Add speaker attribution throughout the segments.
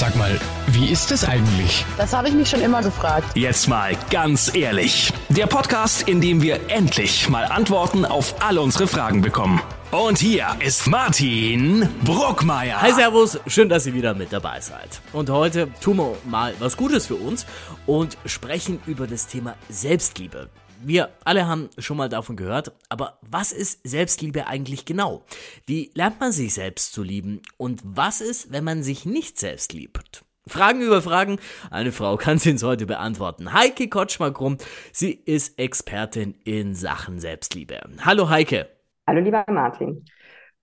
Speaker 1: Sag mal, wie ist es eigentlich?
Speaker 2: Das habe ich mich schon immer gefragt.
Speaker 3: Jetzt mal ganz ehrlich. Der Podcast, in dem wir endlich mal Antworten auf alle unsere Fragen bekommen. Und hier ist Martin Bruckmeier.
Speaker 4: Hi Servus, schön, dass ihr wieder mit dabei seid. Und heute tun wir mal was Gutes für uns und sprechen über das Thema Selbstliebe. Wir alle haben schon mal davon gehört, aber was ist Selbstliebe eigentlich genau? Wie lernt man sich selbst zu lieben? Und was ist, wenn man sich nicht selbst liebt? Fragen über Fragen. Eine Frau kann sie uns heute beantworten. Heike Kotschmer-Krumm. Sie ist Expertin in Sachen Selbstliebe. Hallo Heike.
Speaker 5: Hallo lieber Martin.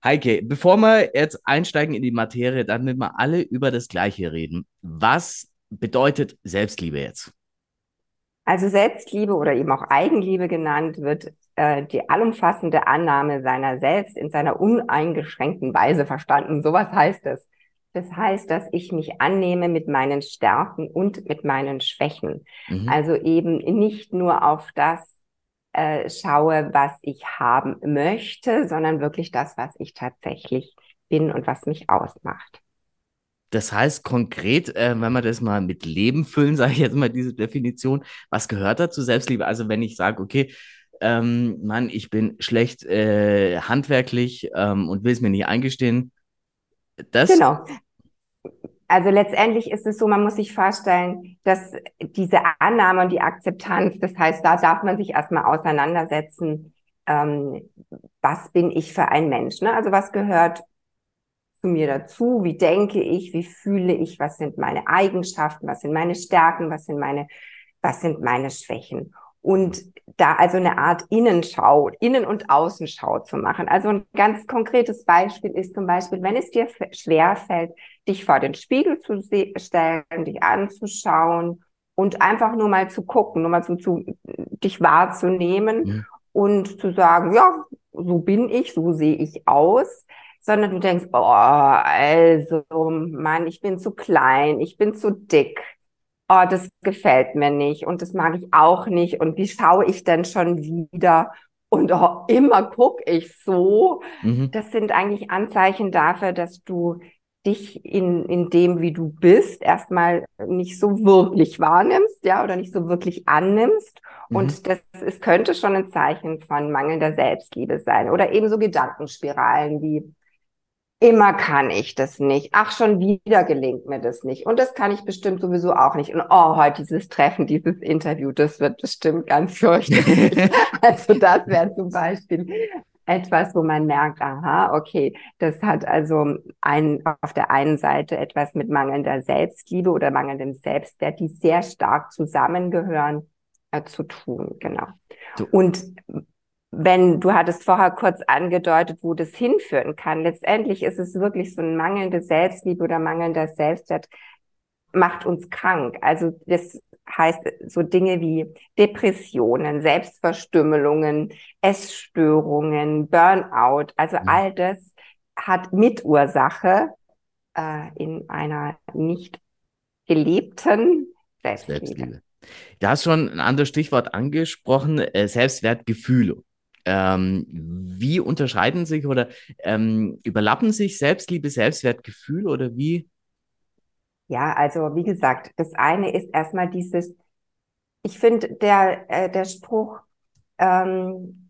Speaker 4: Heike, bevor wir jetzt einsteigen in die Materie, damit wir alle über das Gleiche reden. Was bedeutet Selbstliebe jetzt?
Speaker 5: Also Selbstliebe oder eben auch Eigenliebe genannt wird äh, die allumfassende Annahme seiner selbst in seiner uneingeschränkten Weise verstanden. Sowas heißt es. Das heißt, dass ich mich annehme mit meinen Stärken und mit meinen Schwächen. Mhm. Also eben nicht nur auf das äh, schaue, was ich haben möchte, sondern wirklich das, was ich tatsächlich bin und was mich ausmacht.
Speaker 4: Das heißt konkret, äh, wenn wir das mal mit Leben füllen, sage ich jetzt mal diese Definition, was gehört dazu Selbstliebe? Also wenn ich sage, okay, ähm, Mann, ich bin schlecht äh, handwerklich ähm, und will es mir nicht eingestehen.
Speaker 5: Das genau. Also letztendlich ist es so, man muss sich vorstellen, dass diese Annahme und die Akzeptanz, das heißt, da darf man sich erstmal auseinandersetzen, ähm, was bin ich für ein Mensch? Ne? Also was gehört zu mir dazu? Wie denke ich? Wie fühle ich? Was sind meine Eigenschaften? Was sind meine Stärken? Was sind meine, was sind meine Schwächen? Und da also eine Art Innenschau, Innen- und Außenschau zu machen. Also ein ganz konkretes Beispiel ist zum Beispiel, wenn es dir schwer fällt, dich vor den Spiegel zu stellen, dich anzuschauen und einfach nur mal zu gucken, nur mal so zu, dich wahrzunehmen ja. und zu sagen, ja, so bin ich, so sehe ich aus, sondern du denkst, oh, also, Mann, ich bin zu klein, ich bin zu dick. Oh, das gefällt mir nicht und das mag ich auch nicht und wie schaue ich denn schon wieder? Und oh, immer gucke ich so. Mhm. Das sind eigentlich Anzeichen dafür, dass du dich in, in dem, wie du bist, erstmal nicht so wirklich wahrnimmst, ja, oder nicht so wirklich annimmst. Mhm. Und das es könnte schon ein Zeichen von mangelnder Selbstliebe sein. Oder ebenso Gedankenspiralen wie, immer kann ich das nicht. Ach, schon wieder gelingt mir das nicht. Und das kann ich bestimmt sowieso auch nicht. Und oh, heute dieses Treffen, dieses Interview, das wird bestimmt ganz fürchterlich. also das wäre zum Beispiel etwas, wo man merkt, aha, okay, das hat also ein, auf der einen Seite etwas mit mangelnder Selbstliebe oder mangelndem Selbstwert, die sehr stark zusammengehören, äh, zu tun, genau. So. Und wenn du hattest vorher kurz angedeutet, wo das hinführen kann. Letztendlich ist es wirklich so ein mangelnde Selbstliebe oder mangelnder Selbstwert macht uns krank. Also das heißt so Dinge wie Depressionen, Selbstverstümmelungen, Essstörungen, Burnout. Also all das hat Mitursache äh, in einer nicht gelebten Selbstliebe. Selbstliebe.
Speaker 4: Du hast schon ein anderes Stichwort angesprochen, äh, Selbstwertgefühle. Ähm, wie unterscheiden sich oder ähm, überlappen sich Selbstliebe, Selbstwertgefühl oder wie?
Speaker 5: Ja, also wie gesagt, das eine ist erstmal dieses, ich finde der, äh, der Spruch, ähm,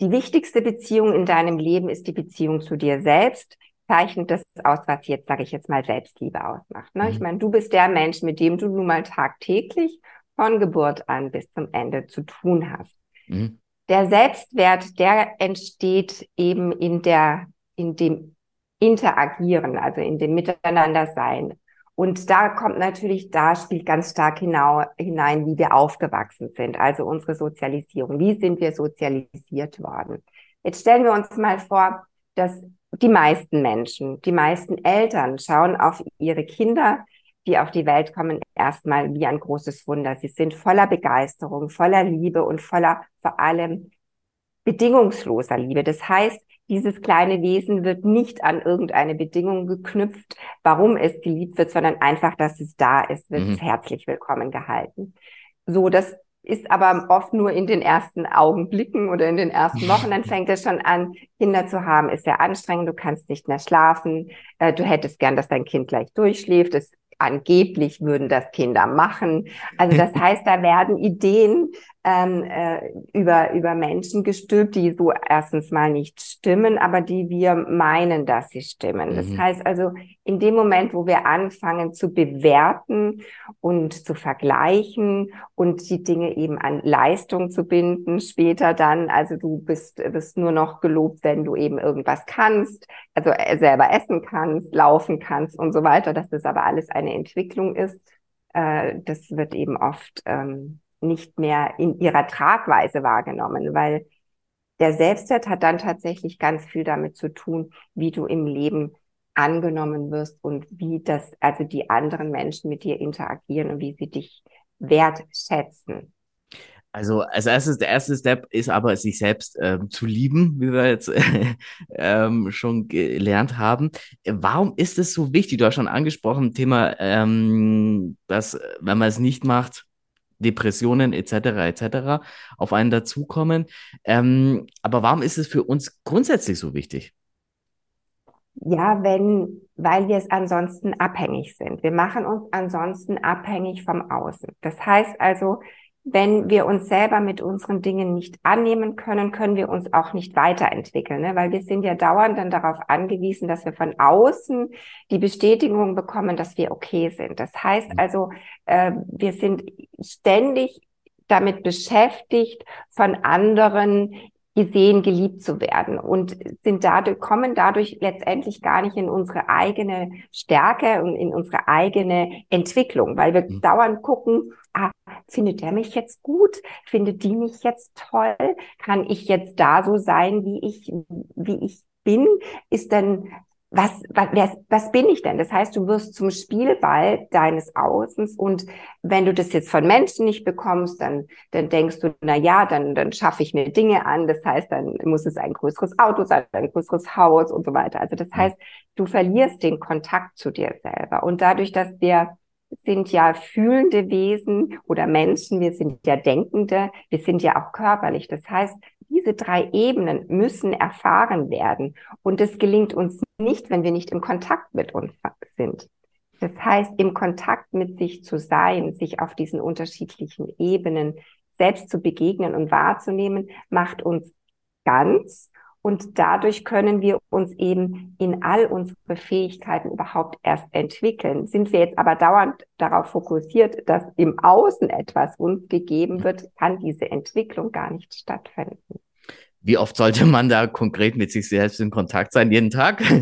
Speaker 5: die wichtigste Beziehung in deinem Leben ist die Beziehung zu dir selbst, zeichnet das aus, was jetzt, sage ich jetzt mal, Selbstliebe ausmacht. Ne? Mhm. Ich meine, du bist der Mensch, mit dem du nun mal tagtäglich von Geburt an bis zum Ende zu tun hast. Mhm der Selbstwert, der entsteht eben in der, in dem Interagieren, also in dem Miteinandersein. Und da kommt natürlich, da spielt ganz stark hinau, hinein, wie wir aufgewachsen sind, also unsere Sozialisierung. Wie sind wir sozialisiert worden? Jetzt stellen wir uns mal vor, dass die meisten Menschen, die meisten Eltern schauen auf ihre Kinder die auf die Welt kommen, erstmal wie ein großes Wunder. Sie sind voller Begeisterung, voller Liebe und voller vor allem bedingungsloser Liebe. Das heißt, dieses kleine Wesen wird nicht an irgendeine Bedingung geknüpft, warum es geliebt wird, sondern einfach, dass es da ist, wird mhm. herzlich willkommen gehalten. So, das ist aber oft nur in den ersten Augenblicken oder in den ersten Wochen. Dann fängt es schon an, Kinder zu haben, ist sehr anstrengend, du kannst nicht mehr schlafen, äh, du hättest gern, dass dein Kind gleich durchschläft, es angeblich würden das Kinder machen. Also das heißt, da werden Ideen ähm, äh, über, über Menschen gestülpt, die so erstens mal nicht stimmen, aber die wir meinen, dass sie stimmen. Mhm. Das heißt also, in dem Moment, wo wir anfangen zu bewerten und zu vergleichen und die Dinge eben an Leistung zu binden, später dann, also du bist, bist nur noch gelobt, wenn du eben irgendwas kannst, also äh, selber essen kannst, laufen kannst und so weiter, dass das aber alles eine Entwicklung ist, äh, das wird eben oft ähm, nicht mehr in ihrer Tragweise wahrgenommen, weil der Selbstwert hat dann tatsächlich ganz viel damit zu tun, wie du im Leben angenommen wirst und wie das, also die anderen Menschen mit dir interagieren und wie sie dich wertschätzen.
Speaker 4: Also als erstes, der erste Step ist aber, sich selbst ähm, zu lieben, wie wir jetzt ähm, schon gelernt haben. Warum ist es so wichtig? Du hast schon angesprochen, Thema, ähm, dass wenn man es nicht macht, Depressionen etc. etc. auf einen dazukommen. Ähm, aber warum ist es für uns grundsätzlich so wichtig?
Speaker 5: Ja, wenn, weil wir es ansonsten abhängig sind. Wir machen uns ansonsten abhängig vom Außen. Das heißt also, wenn wir uns selber mit unseren Dingen nicht annehmen können, können wir uns auch nicht weiterentwickeln, ne? weil wir sind ja dauernd dann darauf angewiesen, dass wir von außen die Bestätigung bekommen, dass wir okay sind. Das heißt mhm. also, äh, wir sind ständig damit beschäftigt, von anderen gesehen, geliebt zu werden und sind dadurch, kommen dadurch letztendlich gar nicht in unsere eigene Stärke und in unsere eigene Entwicklung, weil wir mhm. dauernd gucken, ah, findet der mich jetzt gut? Findet die mich jetzt toll? Kann ich jetzt da so sein, wie ich, wie ich bin? Ist denn was, was, was bin ich denn? Das heißt, du wirst zum Spielball deines Außens und wenn du das jetzt von Menschen nicht bekommst, dann, dann denkst du, na ja, dann, dann schaffe ich mir Dinge an. Das heißt, dann muss es ein größeres Auto sein, ein größeres Haus und so weiter. Also das heißt, du verlierst den Kontakt zu dir selber und dadurch, dass wir sind ja fühlende Wesen oder Menschen, wir sind ja Denkende, wir sind ja auch körperlich. Das heißt, diese drei Ebenen müssen erfahren werden. Und es gelingt uns nicht, wenn wir nicht im Kontakt mit uns sind. Das heißt, im Kontakt mit sich zu sein, sich auf diesen unterschiedlichen Ebenen selbst zu begegnen und wahrzunehmen, macht uns ganz und dadurch können wir uns eben in all unsere Fähigkeiten überhaupt erst entwickeln. Sind wir jetzt aber dauernd darauf fokussiert, dass im Außen etwas uns gegeben wird, kann diese Entwicklung gar nicht stattfinden.
Speaker 4: Wie oft sollte man da konkret mit sich selbst in Kontakt sein? Jeden Tag?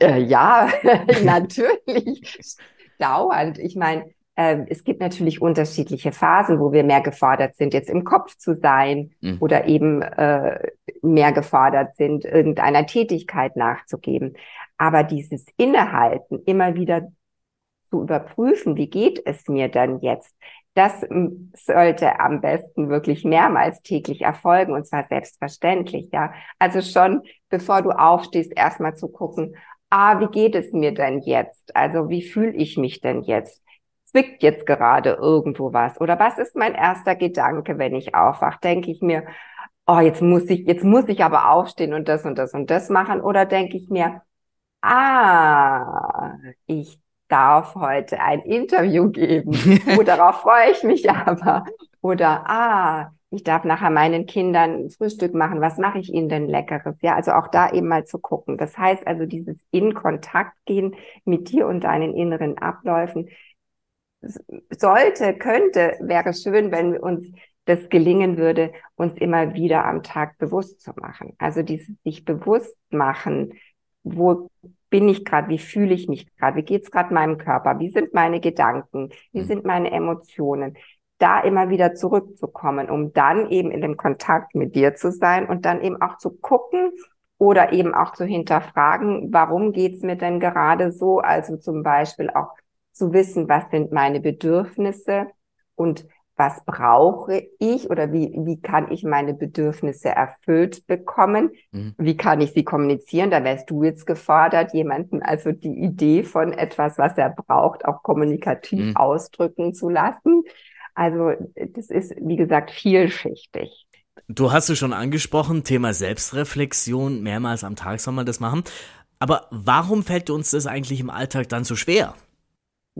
Speaker 5: Äh, ja, natürlich. Dauernd. Ich meine, ähm, es gibt natürlich unterschiedliche Phasen, wo wir mehr gefordert sind, jetzt im Kopf zu sein mhm. oder eben äh, mehr gefordert sind, irgendeiner Tätigkeit nachzugeben. Aber dieses Innehalten, immer wieder zu überprüfen, wie geht es mir dann jetzt, das sollte am besten wirklich mehrmals täglich erfolgen und zwar selbstverständlich, ja. Also schon, bevor du aufstehst, erstmal zu gucken, ah, wie geht es mir denn jetzt? Also wie fühle ich mich denn jetzt? zwickt jetzt gerade irgendwo was? Oder was ist mein erster Gedanke, wenn ich aufwache? Denke ich mir, oh, jetzt muss ich, jetzt muss ich aber aufstehen und das und das und das machen? Oder denke ich mir, ah, ich darf heute ein Interview geben. oh, darauf freue ich mich aber. Oder, ah, ich darf nachher meinen Kindern Frühstück machen. Was mache ich ihnen denn Leckeres? Ja, also auch da eben mal zu gucken. Das heißt also, dieses in Kontakt gehen mit dir und deinen inneren Abläufen sollte, könnte, wäre schön, wenn uns das gelingen würde, uns immer wieder am Tag bewusst zu machen. Also dieses sich bewusst machen, wo bin ich gerade, wie fühle ich mich gerade, wie geht's gerade meinem Körper, wie sind meine Gedanken, wie hm. sind meine Emotionen, da immer wieder zurückzukommen, um dann eben in dem Kontakt mit dir zu sein und dann eben auch zu gucken oder eben auch zu hinterfragen, warum geht's mir denn gerade so? Also zum Beispiel auch zu wissen, was sind meine Bedürfnisse und was brauche ich oder wie, wie kann ich meine Bedürfnisse erfüllt bekommen? Mhm. Wie kann ich sie kommunizieren? Da wärst du jetzt gefordert, jemanden also die Idee von etwas, was er braucht, auch kommunikativ mhm. ausdrücken zu lassen. Also das ist, wie gesagt, vielschichtig.
Speaker 4: Du hast es schon angesprochen, Thema Selbstreflexion, mehrmals am Tag soll man das machen. Aber warum fällt uns das eigentlich im Alltag dann so schwer?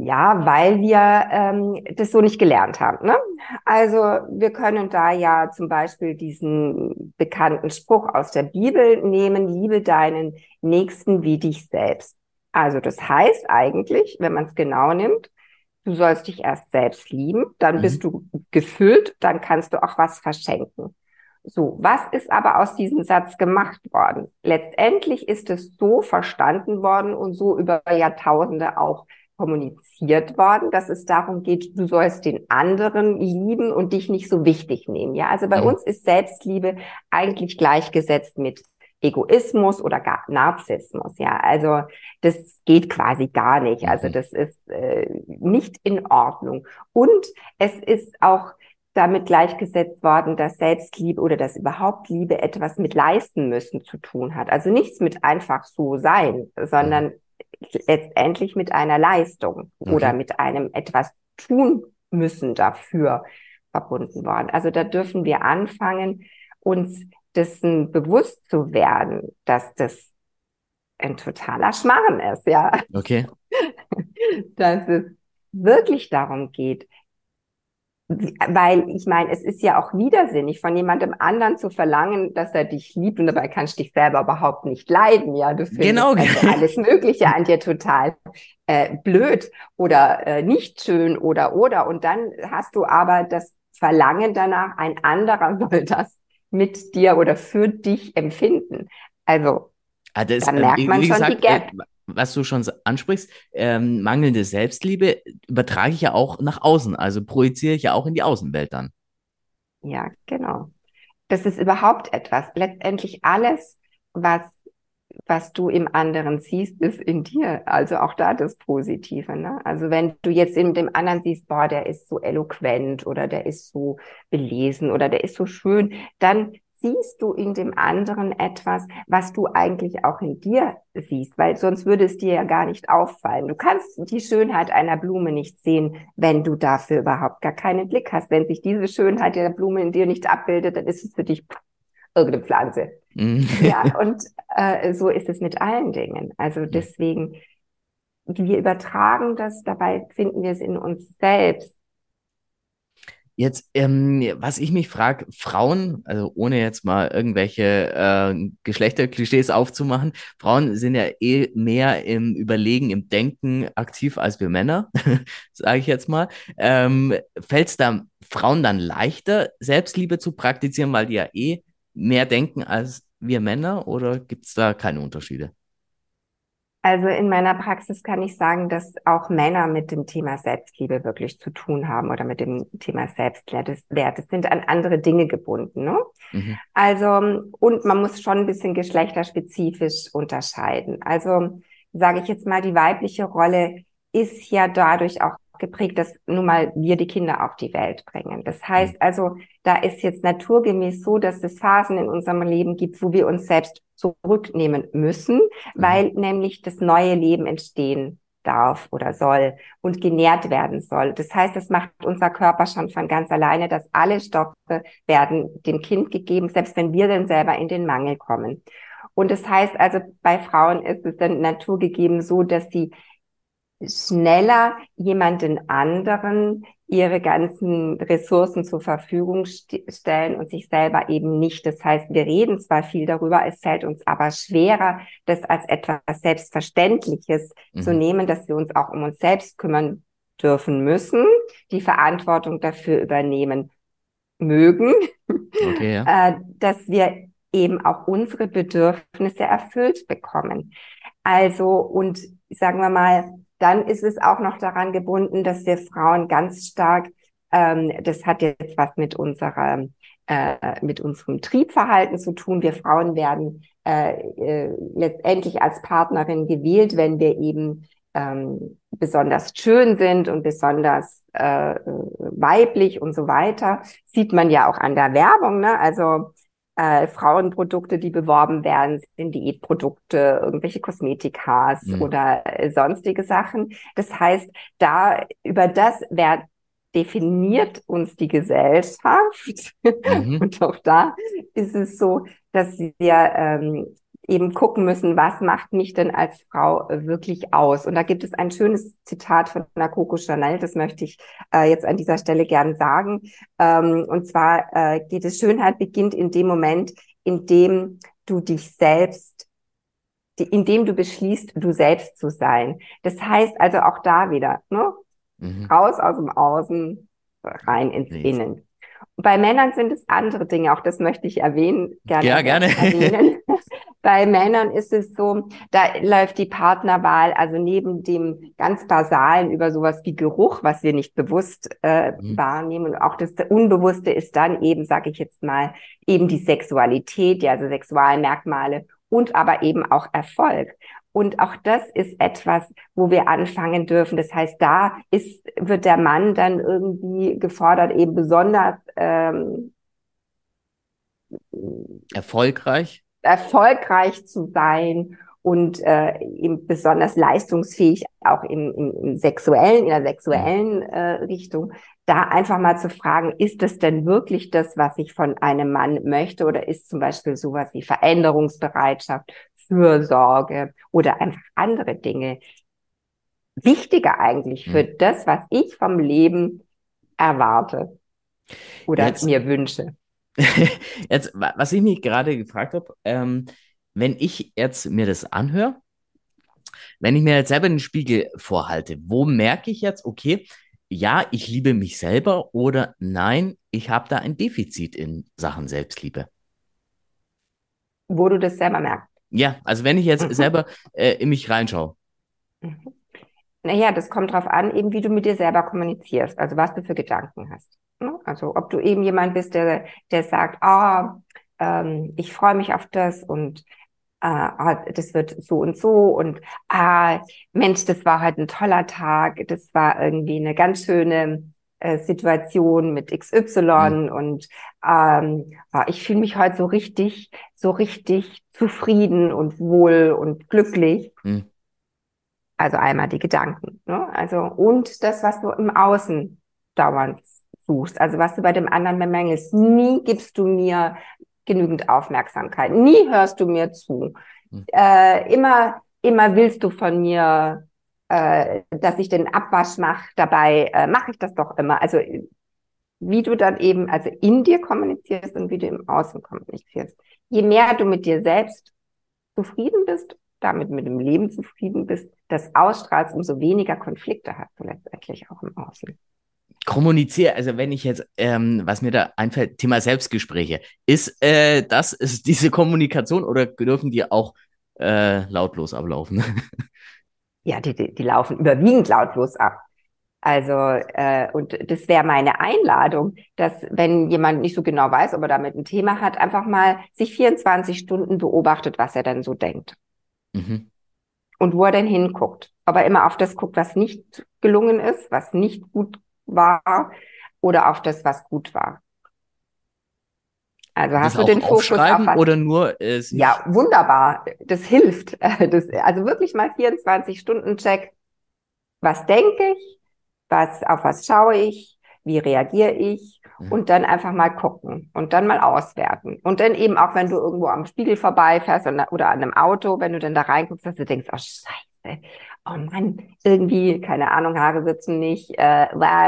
Speaker 5: Ja, weil wir ähm, das so nicht gelernt haben. Ne? Also wir können da ja zum Beispiel diesen bekannten Spruch aus der Bibel nehmen, liebe deinen Nächsten wie dich selbst. Also das heißt eigentlich, wenn man es genau nimmt, du sollst dich erst selbst lieben, dann mhm. bist du gefüllt, dann kannst du auch was verschenken. So, was ist aber aus diesem Satz gemacht worden? Letztendlich ist es so verstanden worden und so über Jahrtausende auch kommuniziert worden, dass es darum geht, du sollst den anderen lieben und dich nicht so wichtig nehmen. Ja, also bei mhm. uns ist Selbstliebe eigentlich gleichgesetzt mit Egoismus oder gar Narzissmus. Ja, also das geht quasi gar nicht. Also mhm. das ist äh, nicht in Ordnung. Und es ist auch damit gleichgesetzt worden, dass Selbstliebe oder dass überhaupt Liebe etwas mit leisten müssen zu tun hat. Also nichts mit einfach so sein, sondern mhm letztendlich mit einer Leistung okay. oder mit einem etwas tun müssen dafür verbunden worden. Also da dürfen wir anfangen, uns dessen bewusst zu werden, dass das ein totaler Schmarrn ist, ja.
Speaker 4: Okay.
Speaker 5: dass es wirklich darum geht, weil ich meine, es ist ja auch widersinnig, von jemandem anderen zu verlangen, dass er dich liebt und dabei kannst du dich selber überhaupt nicht leiden. Ja, du findest genau. also alles Mögliche an dir total äh, blöd oder äh, nicht schön oder oder und dann hast du aber das Verlangen danach, ein anderer soll das mit dir oder für dich empfinden. Also
Speaker 4: ah, das, da merkt man schon gesagt, die Gap. Äh, was du schon ansprichst, ähm, mangelnde Selbstliebe übertrage ich ja auch nach außen, also projiziere ich ja auch in die Außenwelt dann.
Speaker 5: Ja, genau. Das ist überhaupt etwas. Letztendlich alles, was, was du im anderen siehst, ist in dir. Also auch da das Positive. Ne? Also wenn du jetzt in dem anderen siehst, boah, der ist so eloquent oder der ist so belesen oder der ist so schön, dann siehst du in dem anderen etwas, was du eigentlich auch in dir siehst, weil sonst würde es dir ja gar nicht auffallen. Du kannst die Schönheit einer Blume nicht sehen, wenn du dafür überhaupt gar keinen Blick hast. Wenn sich diese Schönheit der Blume in dir nicht abbildet, dann ist es für dich irgendeine Pflanze. Mhm. ja, und äh, so ist es mit allen Dingen. Also deswegen, wir übertragen das, dabei finden wir es in uns selbst
Speaker 4: Jetzt, ähm, was ich mich frage, Frauen, also ohne jetzt mal irgendwelche äh, Geschlechterklischees aufzumachen, Frauen sind ja eh mehr im Überlegen, im Denken aktiv als wir Männer, sage ich jetzt mal. Ähm, Fällt es da Frauen dann leichter, Selbstliebe zu praktizieren, weil die ja eh mehr denken als wir Männer oder gibt es da keine Unterschiede?
Speaker 5: Also in meiner Praxis kann ich sagen, dass auch Männer mit dem Thema Selbstliebe wirklich zu tun haben oder mit dem Thema Selbstwert. Es sind an andere Dinge gebunden. Ne? Mhm. Also, und man muss schon ein bisschen geschlechterspezifisch unterscheiden. Also, sage ich jetzt mal, die weibliche Rolle ist ja dadurch auch geprägt, dass nun mal wir die Kinder auf die Welt bringen. Das heißt mhm. also, da ist jetzt naturgemäß so, dass es Phasen in unserem Leben gibt, wo wir uns selbst zurücknehmen müssen, mhm. weil nämlich das neue Leben entstehen darf oder soll und genährt werden soll. Das heißt, das macht unser Körper schon von ganz alleine, dass alle Stoffe werden dem Kind gegeben, selbst wenn wir dann selber in den Mangel kommen. Und das heißt also, bei Frauen ist es dann naturgegeben so, dass sie schneller jemanden anderen ihre ganzen Ressourcen zur Verfügung st stellen und sich selber eben nicht. Das heißt, wir reden zwar viel darüber, es fällt uns aber schwerer, das als etwas Selbstverständliches mhm. zu nehmen, dass wir uns auch um uns selbst kümmern dürfen müssen, die Verantwortung dafür übernehmen mögen, okay, ja. äh, dass wir eben auch unsere Bedürfnisse erfüllt bekommen. Also, und sagen wir mal, dann ist es auch noch daran gebunden, dass wir Frauen ganz stark, ähm, das hat jetzt was mit unserer, äh, mit unserem Triebverhalten zu tun. Wir Frauen werden äh, äh, letztendlich als Partnerin gewählt, wenn wir eben ähm, besonders schön sind und besonders äh, weiblich und so weiter. Sieht man ja auch an der Werbung. Ne? Also äh, Frauenprodukte, die beworben werden, sind Diätprodukte, irgendwelche Kosmetikas mhm. oder äh, sonstige Sachen. Das heißt, da über das, wer definiert uns die Gesellschaft. Mhm. Und auch da ist es so, dass wir ähm, eben gucken müssen, was macht mich denn als Frau wirklich aus? Und da gibt es ein schönes Zitat von der Coco Chanel, das möchte ich äh, jetzt an dieser Stelle gern sagen. Ähm, und zwar äh, geht es, Schönheit beginnt in dem Moment, in dem du dich selbst in dem du beschließt, du selbst zu sein. Das heißt also auch da wieder, ne? Mhm. Raus aus dem Außen, rein ins Nichts. Innen. Bei Männern sind es andere Dinge, auch das möchte ich erwähnen.
Speaker 4: Gerne ja, gerne.
Speaker 5: Bei Männern ist es so, da läuft die Partnerwahl, also neben dem ganz basalen über sowas wie Geruch, was wir nicht bewusst äh, mhm. wahrnehmen, auch das Unbewusste ist dann eben, sage ich jetzt mal, eben die Sexualität, ja, also Sexualmerkmale und aber eben auch Erfolg. Und auch das ist etwas, wo wir anfangen dürfen. Das heißt, da ist, wird der Mann dann irgendwie gefordert, eben besonders ähm,
Speaker 4: erfolgreich.
Speaker 5: Erfolgreich zu sein und äh, eben besonders leistungsfähig auch im, im, im sexuellen, in der sexuellen äh, Richtung, da einfach mal zu fragen, ist das denn wirklich das, was ich von einem Mann möchte oder ist zum Beispiel sowas wie Veränderungsbereitschaft, Fürsorge oder einfach andere Dinge wichtiger eigentlich für hm. das, was ich vom Leben erwarte oder jetzt, mir wünsche.
Speaker 4: jetzt, was ich mich gerade gefragt habe, ähm, wenn ich jetzt mir das anhöre, wenn ich mir jetzt selber den Spiegel vorhalte, wo merke ich jetzt, okay, ja, ich liebe mich selber oder nein, ich habe da ein Defizit in Sachen Selbstliebe?
Speaker 5: Wo du das selber merkst.
Speaker 4: Ja, also wenn ich jetzt mhm. selber äh, in mich reinschaue.
Speaker 5: Mhm. Naja, das kommt drauf an, eben wie du mit dir selber kommunizierst, also was du für Gedanken hast. Ne? Also ob du eben jemand bist, der, der sagt, ah, ähm, ich freue mich auf das und ah, das wird so und so und ah, Mensch, das war heute ein toller Tag, das war irgendwie eine ganz schöne äh, Situation mit XY mhm. und ähm, ah, ich fühle mich heute so richtig, so richtig zufrieden und wohl und glücklich. Mhm. Also einmal die Gedanken, ne? Also und das, was du im Außen dauernd suchst, also was du bei dem anderen bemängelst. Nie gibst du mir genügend Aufmerksamkeit. Nie hörst du mir zu. Mhm. Äh, immer, immer willst du von mir äh, dass ich den Abwasch mache, dabei äh, mache ich das doch immer. Also wie du dann eben, also in dir kommunizierst und wie du im Außen kommunizierst. Je mehr du mit dir selbst zufrieden bist, damit mit dem Leben zufrieden bist, das ausstrahlst, umso weniger Konflikte hast du letztendlich auch im Außen.
Speaker 4: Kommuniziere, also wenn ich jetzt, ähm, was mir da einfällt, Thema Selbstgespräche, ist äh, das, ist diese Kommunikation oder dürfen die auch äh, lautlos ablaufen?
Speaker 5: ja, die, die, die laufen überwiegend lautlos ab. Also, äh, und das wäre meine Einladung, dass wenn jemand nicht so genau weiß, ob er damit ein Thema hat, einfach mal sich 24 Stunden beobachtet, was er dann so denkt. Mhm. Und wo er denn hinguckt. Ob er immer auf das guckt, was nicht gelungen ist, was nicht gut war, oder auf das, was gut war. Also hast du den Fokus auf was,
Speaker 4: oder nur
Speaker 5: äh, Ja, wunderbar. Das hilft. Das, also wirklich mal 24 Stunden Check. Was denke ich? Was auf was schaue ich? Wie reagiere ich? Mhm. Und dann einfach mal gucken und dann mal auswerten. Und dann eben auch, wenn du irgendwo am Spiegel vorbeifährst oder an einem Auto, wenn du dann da reinguckst, dass du denkst, oh Scheiße, oh Mann, irgendwie, keine Ahnung, Haare sitzen nicht, äh,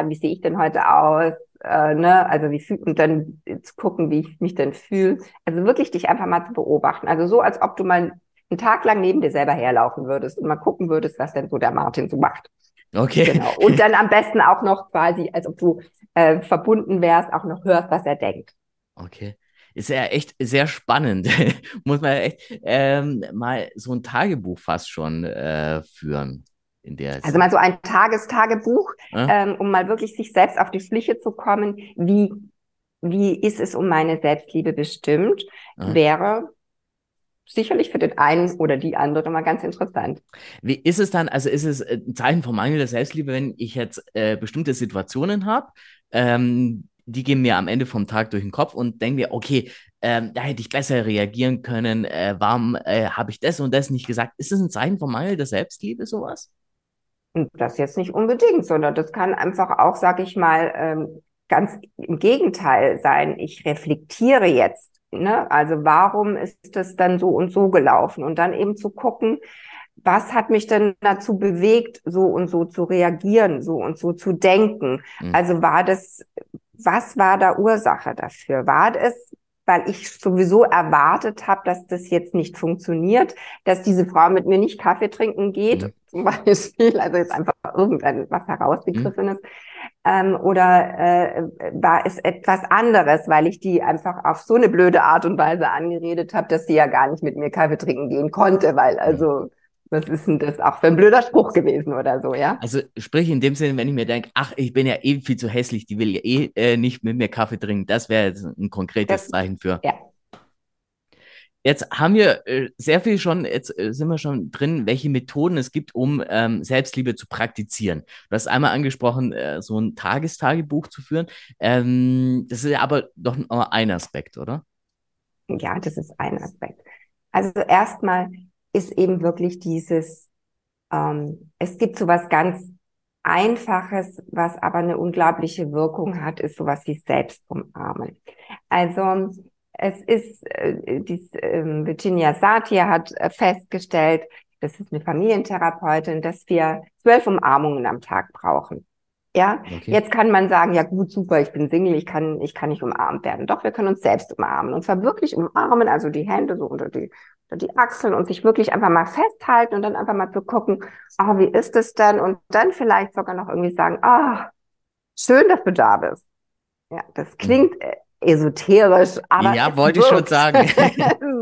Speaker 5: wie sehe ich denn heute aus? äh, ne, also wie fühlt und dann zu gucken, wie ich mich denn fühle. Also wirklich dich einfach mal zu beobachten. Also so, als ob du mal einen Tag lang neben dir selber herlaufen würdest und mal gucken würdest, was denn so der Martin so macht.
Speaker 4: Okay. Genau.
Speaker 5: Und dann am besten auch noch quasi, als ob du äh, verbunden wärst, auch noch hörst, was er denkt.
Speaker 4: Okay. Ist ja echt sehr spannend. Muss man echt ähm, mal so ein Tagebuch fast schon äh, führen
Speaker 5: in der. Also mal so ein Tagestagebuch, ja? ähm, um mal wirklich sich selbst auf die Schliche zu kommen, wie, wie ist es um meine Selbstliebe bestimmt, ja. wäre sicherlich für den einen oder die andere mal ganz interessant.
Speaker 4: Wie ist es dann, also ist es ein Zeichen von mangelnder Selbstliebe, wenn ich jetzt äh, bestimmte Situationen habe, ähm, die gehen mir am Ende vom Tag durch den Kopf und denke mir, okay, ähm, da hätte ich besser reagieren können, äh, warum äh, habe ich das und das nicht gesagt? Ist das ein Zeichen von mangelnder Selbstliebe, sowas?
Speaker 5: Das jetzt nicht unbedingt, sondern das kann einfach auch, sag ich mal, ähm, ganz im Gegenteil sein. Ich reflektiere jetzt. Ne? Also warum ist das dann so und so gelaufen? Und dann eben zu gucken, was hat mich denn dazu bewegt, so und so zu reagieren, so und so zu denken? Mhm. Also war das, was war da Ursache dafür? War es, weil ich sowieso erwartet habe, dass das jetzt nicht funktioniert, dass diese Frau mit mir nicht Kaffee trinken geht, mhm. zum Beispiel, also jetzt einfach irgendein was herausgegriffen mhm. ist, ähm, oder äh, war es etwas anderes, weil ich die einfach auf so eine blöde Art und Weise angeredet habe, dass sie ja gar nicht mit mir Kaffee trinken gehen konnte, weil mhm. also was ist denn das auch für ein blöder Spruch gewesen oder so, ja?
Speaker 4: Also sprich in dem Sinne, wenn ich mir denke, ach, ich bin ja eh viel zu hässlich, die will ja eh äh, nicht mit mir Kaffee trinken, das wäre jetzt ein konkretes das, Zeichen für. Ja. Jetzt haben wir äh, sehr viel schon, jetzt äh, sind wir schon drin, welche Methoden es gibt, um ähm, Selbstliebe zu praktizieren. Du hast einmal angesprochen, äh, so ein Tagestagebuch zu führen. Ähm, das ist aber doch nur ein Aspekt, oder?
Speaker 5: Ja, das ist ein Aspekt. Also erstmal ist eben wirklich dieses, ähm, es gibt so was ganz Einfaches, was aber eine unglaubliche Wirkung hat, ist sowas wie Selbstumarmen. Also es ist, äh, dies, äh, Virginia Satir hat äh, festgestellt, das ist eine Familientherapeutin, dass wir zwölf Umarmungen am Tag brauchen. Ja, okay. jetzt kann man sagen, ja gut, super, ich bin Single, ich kann, ich kann nicht umarmt werden. Doch, wir können uns selbst umarmen. Und zwar wirklich umarmen, also die Hände so unter die, die Achseln und sich wirklich einfach mal festhalten und dann einfach mal zu gucken, ah, wie ist es denn? Und dann vielleicht sogar noch irgendwie sagen, ah, schön, dass du da bist. Ja, das klingt mhm esoterisch, aber.
Speaker 4: Ja, wollte ich schon sagen.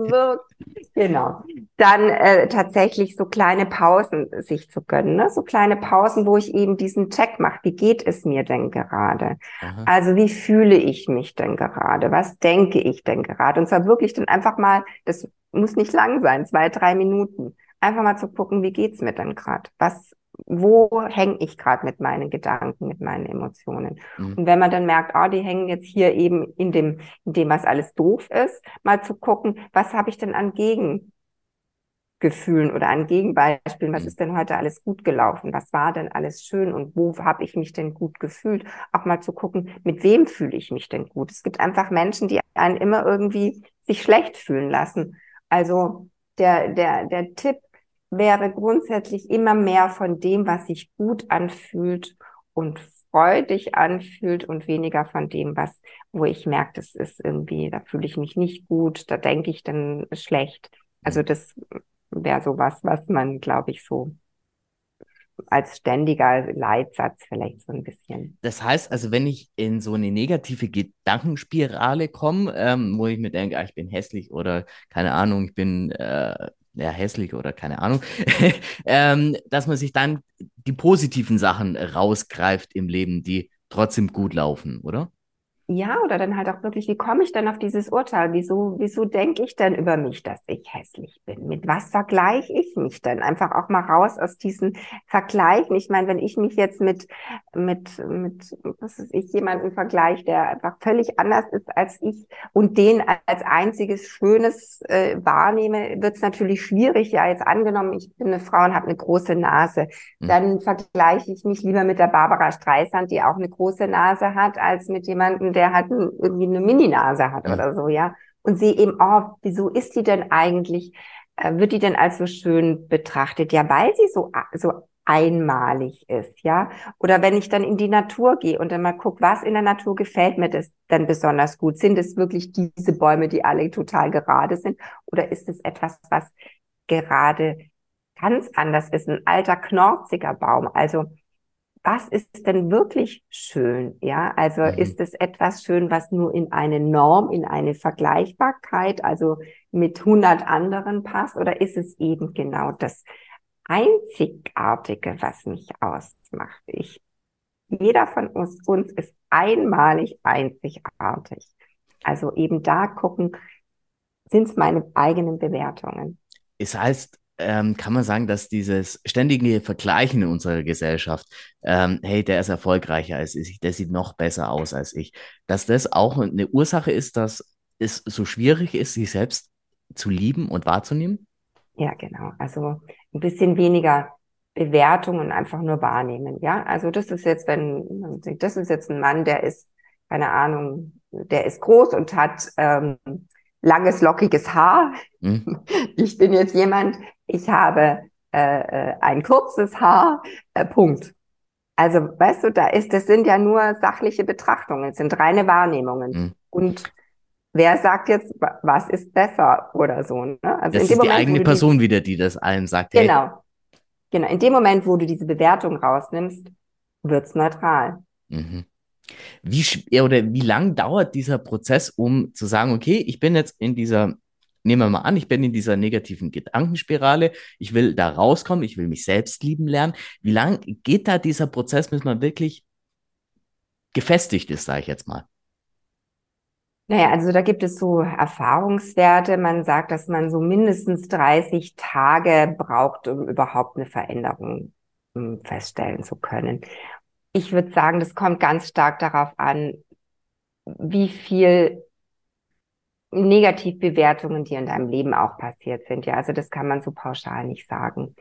Speaker 5: genau. Dann äh, tatsächlich so kleine Pausen sich zu gönnen, ne? so kleine Pausen, wo ich eben diesen Check mache. Wie geht es mir denn gerade? Aha. Also wie fühle ich mich denn gerade? Was denke ich denn gerade? Und zwar wirklich dann einfach mal, das muss nicht lang sein, zwei, drei Minuten. Einfach mal zu gucken, wie geht's mir denn gerade? Was wo hänge ich gerade mit meinen Gedanken, mit meinen Emotionen. Mhm. Und wenn man dann merkt, ah, oh, die hängen jetzt hier eben in dem, in dem, was alles doof ist, mal zu gucken, was habe ich denn an Gegengefühlen oder an Gegenbeispielen, was mhm. ist denn heute alles gut gelaufen, was war denn alles schön und wo habe ich mich denn gut gefühlt, auch mal zu gucken, mit wem fühle ich mich denn gut. Es gibt einfach Menschen, die einen immer irgendwie sich schlecht fühlen lassen. Also der, der, der Tipp, wäre grundsätzlich immer mehr von dem, was sich gut anfühlt und freudig anfühlt und weniger von dem, was, wo ich merke, das ist irgendwie, da fühle ich mich nicht gut, da denke ich dann schlecht. Also das wäre so was, was man, glaube ich, so als ständiger Leitsatz vielleicht so ein bisschen.
Speaker 4: Das heißt also, wenn ich in so eine negative Gedankenspirale komme, ähm, wo ich mir denke, ah, ich bin hässlich oder keine Ahnung, ich bin äh, ja, hässlich oder keine Ahnung, ähm, dass man sich dann die positiven Sachen rausgreift im Leben, die trotzdem gut laufen, oder?
Speaker 5: Ja, oder dann halt auch wirklich, wie komme ich denn auf dieses Urteil? Wieso, wieso denke ich denn über mich, dass ich hässlich bin? Mit was vergleiche ich mich denn? Einfach auch mal raus aus diesen Vergleichen. Ich meine, wenn ich mich jetzt mit, mit, mit, was ist ich, jemanden vergleiche, der einfach völlig anders ist als ich und den als einziges Schönes äh, wahrnehme, wird es natürlich schwierig. Ja, jetzt angenommen, ich bin eine Frau und habe eine große Nase. Mhm. Dann vergleiche ich mich lieber mit der Barbara Streisand, die auch eine große Nase hat, als mit jemandem, der hat irgendwie eine Mini-Nase hat ja. oder so, ja. Und sie eben, oh, wieso ist die denn eigentlich, äh, wird die denn als so schön betrachtet? Ja, weil sie so, so einmalig ist, ja. Oder wenn ich dann in die Natur gehe und dann mal gucke, was in der Natur gefällt mir das dann besonders gut? Sind es wirklich diese Bäume, die alle total gerade sind? Oder ist es etwas, was gerade ganz anders ist? Ein alter, knorziger Baum. Also was ist denn wirklich schön? Ja, also mhm. ist es etwas schön, was nur in eine Norm, in eine Vergleichbarkeit, also mit 100 anderen passt, oder ist es eben genau das Einzigartige, was mich ausmacht? Ich, jeder von uns, uns ist einmalig einzigartig. Also eben da gucken, sind es meine eigenen Bewertungen.
Speaker 4: Es heißt, ähm, kann man sagen, dass dieses ständige Vergleichen in unserer Gesellschaft, ähm, hey, der ist erfolgreicher als ich, der sieht noch besser aus als ich, dass das auch eine Ursache ist, dass es so schwierig ist, sich selbst zu lieben und wahrzunehmen?
Speaker 5: Ja, genau. Also ein bisschen weniger Bewertung und einfach nur wahrnehmen. Ja, also das ist jetzt, wenn das ist jetzt ein Mann, der ist, keine Ahnung, der ist groß und hat ähm, langes, lockiges Haar. Mhm. Ich bin jetzt jemand, ich habe äh, äh, ein kurzes Haar, äh, Punkt. Also, weißt du, da ist, das sind ja nur sachliche Betrachtungen, es sind reine Wahrnehmungen. Mhm. Und wer sagt jetzt, was ist besser oder so? Ne?
Speaker 4: Also das ist die Moment, eigene Person die, wieder, die das allen sagt.
Speaker 5: Genau. Hey. Genau. In dem Moment, wo du diese Bewertung rausnimmst, wird's neutral. Mhm.
Speaker 4: Wie, oder wie lang dauert dieser Prozess, um zu sagen, okay, ich bin jetzt in dieser, nehmen wir mal an, ich bin in dieser negativen Gedankenspirale, ich will da rauskommen, ich will mich selbst lieben lernen. Wie lang geht da dieser Prozess, bis man wirklich gefestigt ist, sage ich jetzt mal?
Speaker 5: Naja, also da gibt es so Erfahrungswerte. Man sagt, dass man so mindestens 30 Tage braucht, um überhaupt eine Veränderung hm, feststellen zu können. Ich würde sagen, das kommt ganz stark darauf an, wie viel Negativbewertungen dir in deinem Leben auch passiert sind. Ja, also das kann man so pauschal nicht sagen.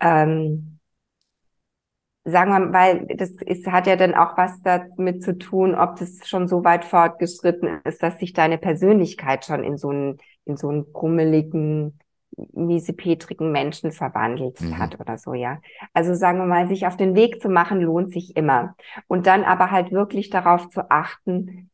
Speaker 5: Ähm, sagen wir, weil das ist, hat ja dann auch was damit zu tun, ob das schon so weit fortgeschritten ist, dass sich deine Persönlichkeit schon in so einen, in so einen grummeligen, miesepetrigen Menschen verwandelt mhm. hat oder so, ja. Also sagen wir mal, sich auf den Weg zu machen, lohnt sich immer. Und dann aber halt wirklich darauf zu achten,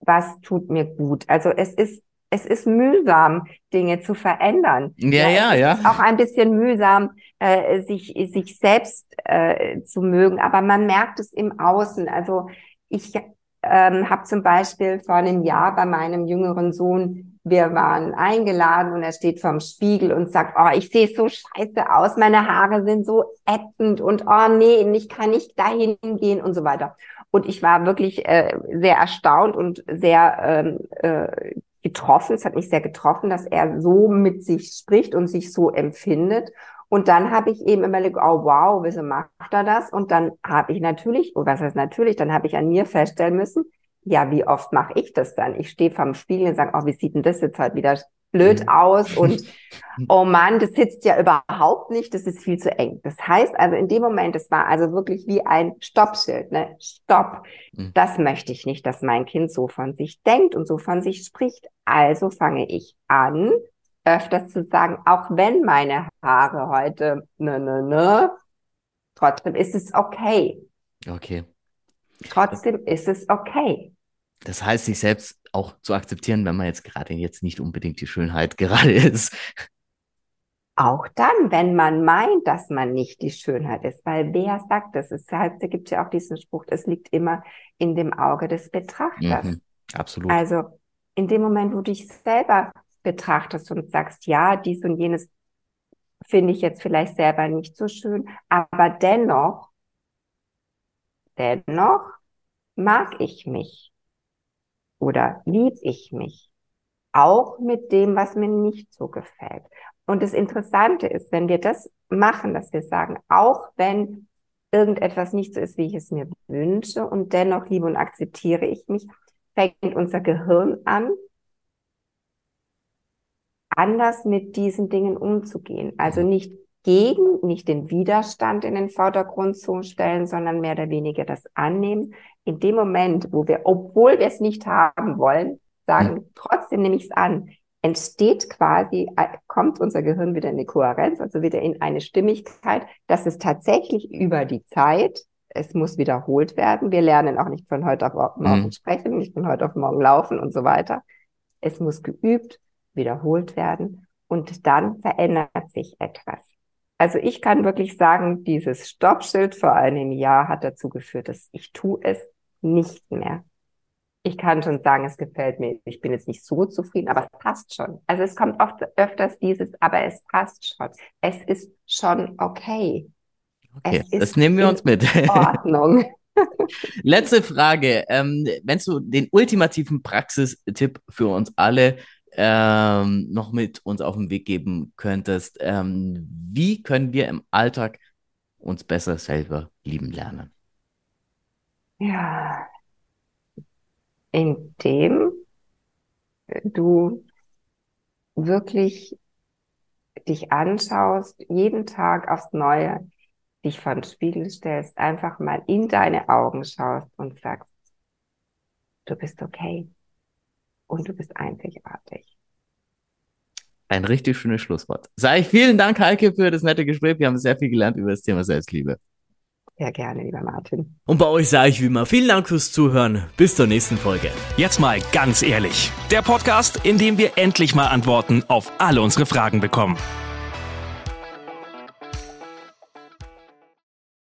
Speaker 5: was tut mir gut. Also es ist es ist mühsam, Dinge zu verändern.
Speaker 4: Ja, ja, ja.
Speaker 5: Auch ein bisschen mühsam, äh, sich, sich selbst äh, zu mögen, aber man merkt es im Außen. Also ich ähm, habe zum Beispiel vor einem Jahr bei meinem jüngeren Sohn, wir waren eingeladen und er steht vorm Spiegel und sagt, oh, ich sehe so scheiße aus, meine Haare sind so ätzend und oh nee, ich kann nicht dahin gehen und so weiter. Und ich war wirklich äh, sehr erstaunt und sehr ähm, äh, getroffen. Es hat mich sehr getroffen, dass er so mit sich spricht und sich so empfindet. Und dann habe ich eben überlegt, oh wow, wieso macht er das? Und dann habe ich natürlich, oh, was heißt natürlich, dann habe ich an mir feststellen müssen, ja, wie oft mache ich das dann? Ich stehe vorm Spiegel und sage, oh, wie sieht denn das jetzt halt wieder blöd mhm. aus und oh Mann, das sitzt ja überhaupt nicht, das ist viel zu eng. Das heißt also in dem Moment, es war also wirklich wie ein Stoppschild, ne? Stopp. Mhm. Das möchte ich nicht, dass mein Kind so von sich denkt und so von sich spricht. Also fange ich an, öfters zu sagen, auch wenn meine Haare heute ne ne ne, trotzdem ist es okay.
Speaker 4: Okay.
Speaker 5: Trotzdem ist es okay.
Speaker 4: Das heißt, sich selbst auch zu akzeptieren, wenn man jetzt gerade jetzt nicht unbedingt die Schönheit gerade ist.
Speaker 5: Auch dann, wenn man meint, dass man nicht die Schönheit ist, weil wer sagt das? Da gibt ja auch diesen Spruch, es liegt immer in dem Auge des Betrachters. Mhm,
Speaker 4: absolut.
Speaker 5: Also in dem Moment, wo du dich selber betrachtest und sagst, ja, dies und jenes finde ich jetzt vielleicht selber nicht so schön, aber dennoch, dennoch mag ich mich oder lieb ich mich? Auch mit dem, was mir nicht so gefällt. Und das Interessante ist, wenn wir das machen, dass wir sagen, auch wenn irgendetwas nicht so ist, wie ich es mir wünsche und dennoch liebe und akzeptiere ich mich, fängt unser Gehirn an, anders mit diesen Dingen umzugehen. Also nicht gegen, nicht den Widerstand in den Vordergrund zu stellen, sondern mehr oder weniger das Annehmen. In dem Moment, wo wir, obwohl wir es nicht haben wollen, sagen, mhm. trotzdem nehme ich es an, entsteht quasi, äh, kommt unser Gehirn wieder in eine Kohärenz, also wieder in eine Stimmigkeit, dass es tatsächlich über die Zeit, es muss wiederholt werden. Wir lernen auch nicht von heute auf morgen mhm. sprechen, nicht von heute auf morgen laufen und so weiter. Es muss geübt, wiederholt werden und dann verändert sich etwas. Also ich kann wirklich sagen, dieses Stoppschild vor einem Jahr hat dazu geführt, dass ich tue es nicht mehr. Ich kann schon sagen, es gefällt mir. Ich bin jetzt nicht so zufrieden, aber es passt schon. Also es kommt oft öfters dieses, aber es passt schon. Es ist schon okay.
Speaker 4: Okay, das nehmen wir uns mit.
Speaker 5: Ordnung.
Speaker 4: Letzte Frage. Ähm, wenn du den ultimativen Praxistipp für uns alle ähm, noch mit uns auf den Weg geben könntest. Ähm, wie können wir im Alltag uns besser selber lieben lernen?
Speaker 5: Ja, indem du wirklich dich anschaust, jeden Tag aufs Neue, dich vor den Spiegel stellst, einfach mal in deine Augen schaust und sagst, du bist okay und du bist einzigartig.
Speaker 4: Ein richtig schönes Schlusswort. Sag ich vielen Dank, Heike, für das nette Gespräch. Wir haben sehr viel gelernt über das Thema Selbstliebe.
Speaker 5: Sehr gerne, lieber Martin.
Speaker 4: Und bei euch sage ich wie immer vielen Dank fürs Zuhören. Bis zur nächsten Folge.
Speaker 3: Jetzt mal ganz ehrlich. Der Podcast, in dem wir endlich mal Antworten auf alle unsere Fragen bekommen.